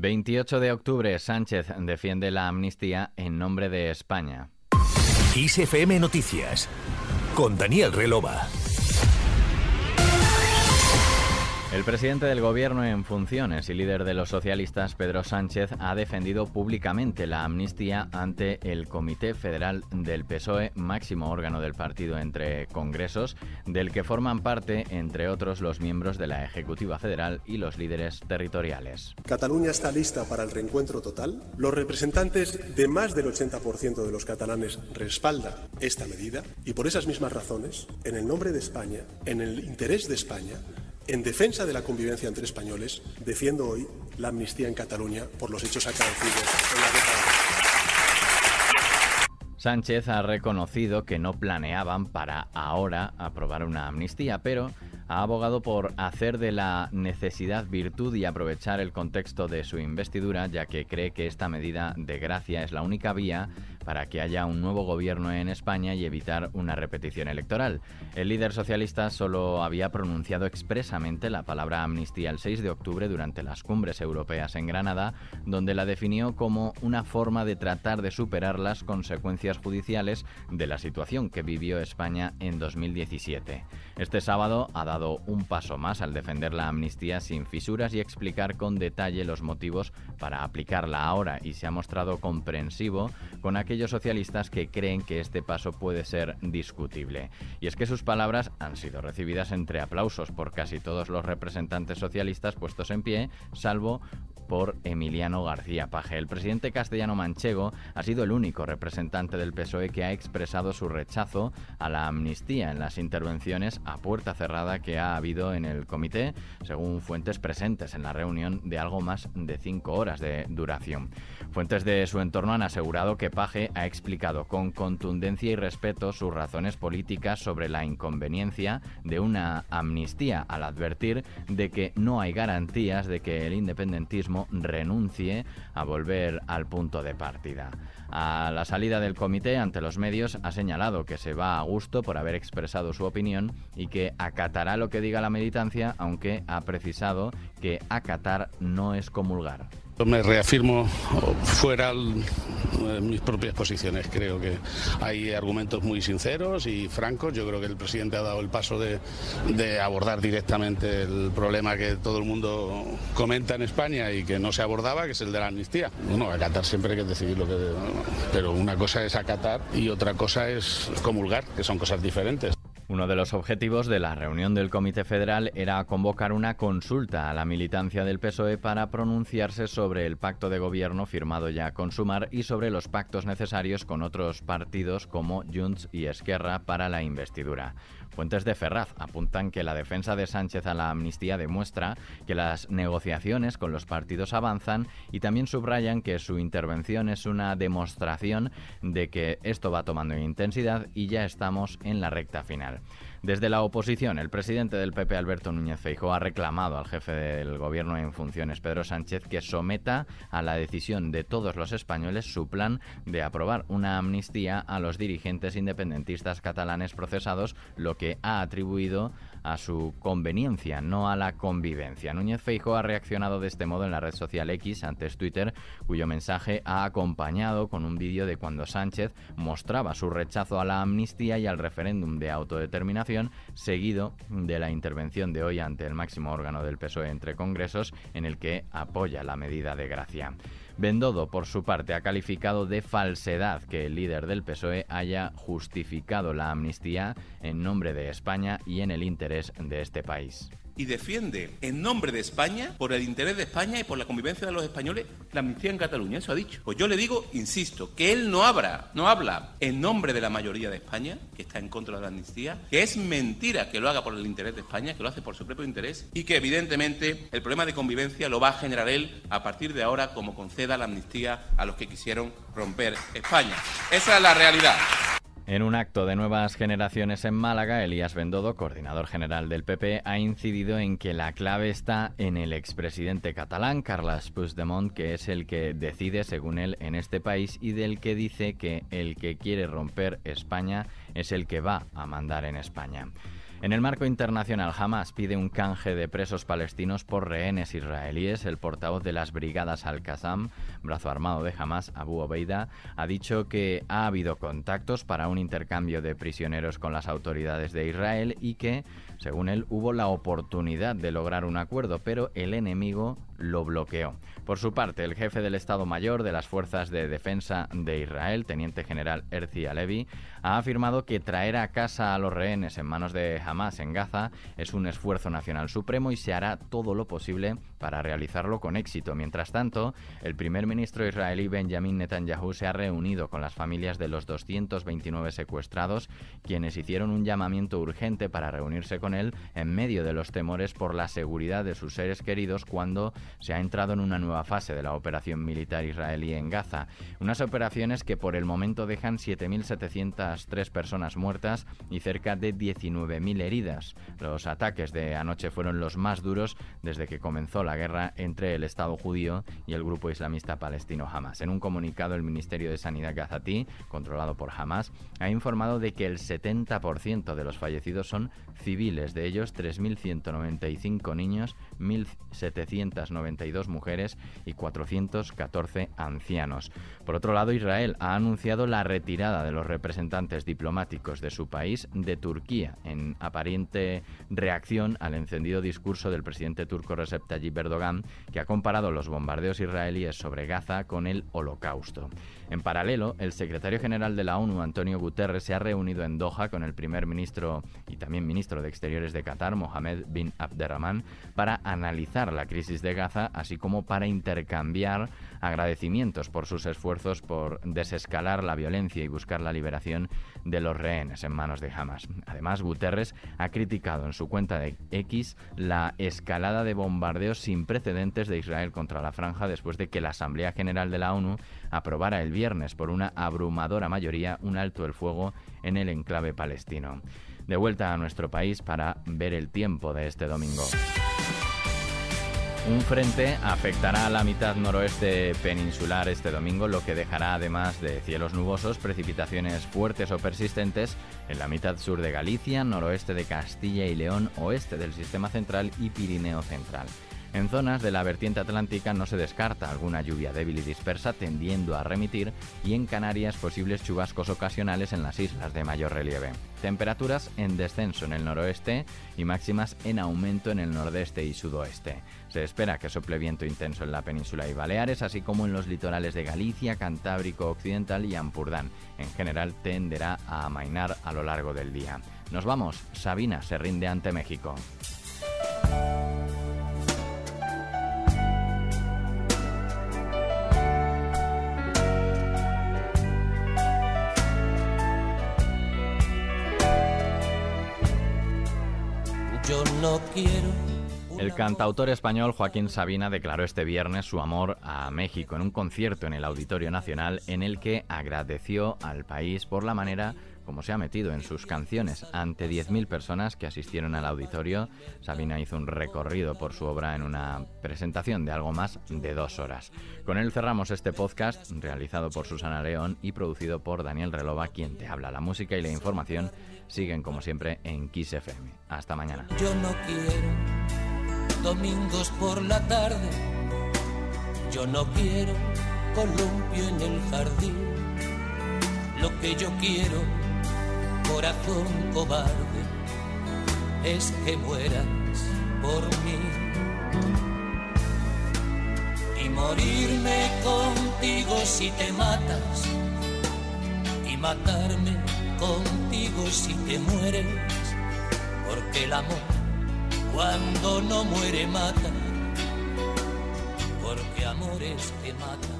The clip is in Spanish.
28 de octubre, Sánchez defiende la amnistía en nombre de España. ISFM Noticias, con Daniel Relova. El presidente del gobierno en funciones y líder de los socialistas, Pedro Sánchez, ha defendido públicamente la amnistía ante el Comité Federal del PSOE, máximo órgano del partido entre congresos, del que forman parte, entre otros, los miembros de la Ejecutiva Federal y los líderes territoriales. Cataluña está lista para el reencuentro total. Los representantes de más del 80% de los catalanes respaldan esta medida y por esas mismas razones, en el nombre de España, en el interés de España, en defensa de la convivencia entre españoles, defiendo hoy la amnistía en Cataluña por los hechos acaecidos en la década. Sánchez ha reconocido que no planeaban para ahora aprobar una amnistía, pero ha abogado por hacer de la necesidad virtud y aprovechar el contexto de su investidura, ya que cree que esta medida de gracia es la única vía para que haya un nuevo gobierno en España y evitar una repetición electoral. El líder socialista solo había pronunciado expresamente la palabra amnistía el 6 de octubre durante las cumbres europeas en Granada, donde la definió como una forma de tratar de superar las consecuencias judiciales de la situación que vivió España en 2017. Este sábado ha dado un paso más al defender la amnistía sin fisuras y explicar con detalle los motivos para aplicarla ahora y se ha mostrado comprensivo con aquellos socialistas que creen que este paso puede ser discutible. Y es que sus palabras han sido recibidas entre aplausos por casi todos los representantes socialistas puestos en pie, salvo por Emiliano García Paje. El presidente castellano manchego ha sido el único representante del PSOE que ha expresado su rechazo a la amnistía en las intervenciones a puerta cerrada que ha habido en el comité, según fuentes presentes en la reunión de algo más de cinco horas de duración. Fuentes de su entorno han asegurado que Paje ha explicado con contundencia y respeto sus razones políticas sobre la inconveniencia de una amnistía al advertir de que no hay garantías de que el independentismo renuncie a volver al punto de partida. A la salida del comité ante los medios ha señalado que se va a gusto por haber expresado su opinión y que acatará lo que diga la militancia, aunque ha precisado que acatar no es comulgar. Me reafirmo fuera mis propias posiciones. Creo que hay argumentos muy sinceros y francos. Yo creo que el presidente ha dado el paso de, abordar directamente el problema que todo el mundo comenta en España y que no se abordaba, que es el de la amnistía. Bueno, acatar siempre hay que decidir lo que... Pero una cosa es acatar y otra cosa es comulgar, que son cosas diferentes. Uno de los objetivos de la reunión del Comité Federal era convocar una consulta a la militancia del PSOE para pronunciarse sobre el pacto de gobierno firmado ya con Sumar y sobre los pactos necesarios con otros partidos como Junts y Esquerra para la investidura. Fuentes de Ferraz apuntan que la defensa de Sánchez a la amnistía demuestra que las negociaciones con los partidos avanzan y también subrayan que su intervención es una demostración de que esto va tomando intensidad y ya estamos en la recta final. Desde la oposición, el presidente del PP, Alberto Núñez Feijóo, ha reclamado al jefe del gobierno en funciones, Pedro Sánchez, que someta a la decisión de todos los españoles su plan de aprobar una amnistía a los dirigentes independentistas catalanes procesados, lo que ha atribuido a su conveniencia, no a la convivencia. Núñez Feijóo ha reaccionado de este modo en la red social X, antes Twitter, cuyo mensaje ha acompañado con un vídeo de cuando Sánchez mostraba su rechazo a la amnistía y al referéndum de autodeterminación, seguido de la intervención de hoy ante el máximo órgano del PSOE entre congresos, en el que apoya la medida de gracia. Bendodo, por su parte, ha calificado de falsedad que el líder del PSOE haya justificado la amnistía en nombre de España y en el interés de este país y defiende en nombre de España, por el interés de España y por la convivencia de los españoles, la amnistía en Cataluña. Eso ha dicho. Pues yo le digo, insisto, que él no habla, no habla en nombre de la mayoría de España, que está en contra de la amnistía, que es mentira que lo haga por el interés de España, que lo hace por su propio interés y que evidentemente el problema de convivencia lo va a generar él a partir de ahora como conceda la amnistía a los que quisieron romper España. Esa es la realidad. En un acto de nuevas generaciones en Málaga, Elías Bendodo, coordinador general del PP, ha incidido en que la clave está en el expresidente catalán, Carles Puigdemont, que es el que decide, según él, en este país y del que dice que el que quiere romper España es el que va a mandar en España. En el marco internacional, Hamas pide un canje de presos palestinos por rehenes israelíes. El portavoz de las brigadas Al-Qassam, brazo armado de Hamas, Abu Obeida, ha dicho que ha habido contactos para un intercambio de prisioneros con las autoridades de Israel y que, según él, hubo la oportunidad de lograr un acuerdo, pero el enemigo lo bloqueó. Por su parte, el jefe del Estado Mayor de las Fuerzas de Defensa de Israel, teniente general Erzi Alevi, ha afirmado que traer a casa a los rehenes en manos de Hamas en Gaza es un esfuerzo nacional supremo y se hará todo lo posible para realizarlo con éxito. Mientras tanto, el primer ministro israelí Benjamin Netanyahu se ha reunido con las familias de los 229 secuestrados, quienes hicieron un llamamiento urgente para reunirse con él en medio de los temores por la seguridad de sus seres queridos cuando se ha entrado en una nueva fase de la operación militar israelí en Gaza. Unas operaciones que por el momento dejan 7.703 personas muertas y cerca de 19.000 heridas. Los ataques de anoche fueron los más duros desde que comenzó la guerra entre el Estado judío y el grupo islamista palestino Hamas. En un comunicado, el Ministerio de Sanidad gazatí, controlado por Hamas, ha informado de que el 70% de los fallecidos son civiles, de ellos 3.195 niños, 1.792 mujeres y 414 ancianos. Por otro lado, Israel ha anunciado la retirada de los representantes diplomáticos de su país de Turquía, en aparente reacción al encendido discurso del presidente turco Recep Tayyip Erdogan, que ha comparado los bombardeos israelíes sobre Gaza con el Holocausto. En paralelo, el secretario general de la ONU, Antonio Guterres, se ha reunido en Doha con el primer ministro y también ministro de Exteriores de Qatar, Mohamed bin Abderrahman, para analizar la crisis de Gaza, así como para intercambiar agradecimientos por sus esfuerzos por desescalar la violencia y buscar la liberación de los rehenes en manos de Hamas. Además, Guterres ha criticado en su cuenta de X la escalada de bombardeos sin precedentes de Israel contra la franja después de que la Asamblea General de la ONU aprobara el viernes por una abrumadora mayoría un alto el fuego en el enclave palestino. De vuelta a nuestro país para ver el tiempo de este domingo. Un frente afectará a la mitad noroeste peninsular este domingo, lo que dejará además de cielos nubosos precipitaciones fuertes o persistentes en la mitad sur de Galicia, noroeste de Castilla y León, oeste del sistema central y Pirineo central. En zonas de la vertiente atlántica no se descarta alguna lluvia débil y dispersa tendiendo a remitir y en Canarias posibles chubascos ocasionales en las islas de mayor relieve. Temperaturas en descenso en el noroeste y máximas en aumento en el nordeste y sudoeste. Se espera que sople viento intenso en la península y Baleares, así como en los litorales de Galicia, Cantábrico Occidental y Ampurdán. En general tenderá a amainar a lo largo del día. Nos vamos, Sabina se rinde ante México. No quiero. El cantautor español Joaquín Sabina declaró este viernes su amor a México en un concierto en el Auditorio Nacional en el que agradeció al país por la manera como se ha metido en sus canciones. Ante 10.000 personas que asistieron al auditorio, Sabina hizo un recorrido por su obra en una presentación de algo más de dos horas. Con él cerramos este podcast realizado por Susana León y producido por Daniel Relova, quien te habla. La música y la información siguen como siempre en Kiss FM. Hasta mañana. Yo no quiero domingos por la tarde. Yo no quiero columpio en el jardín. Lo que yo quiero, corazón cobarde, es que mueras por mí. Y morirme contigo si te matas. Y matarme contigo si te mueres, porque el amor cuando no muere mata, porque amores que matan nunca mueren.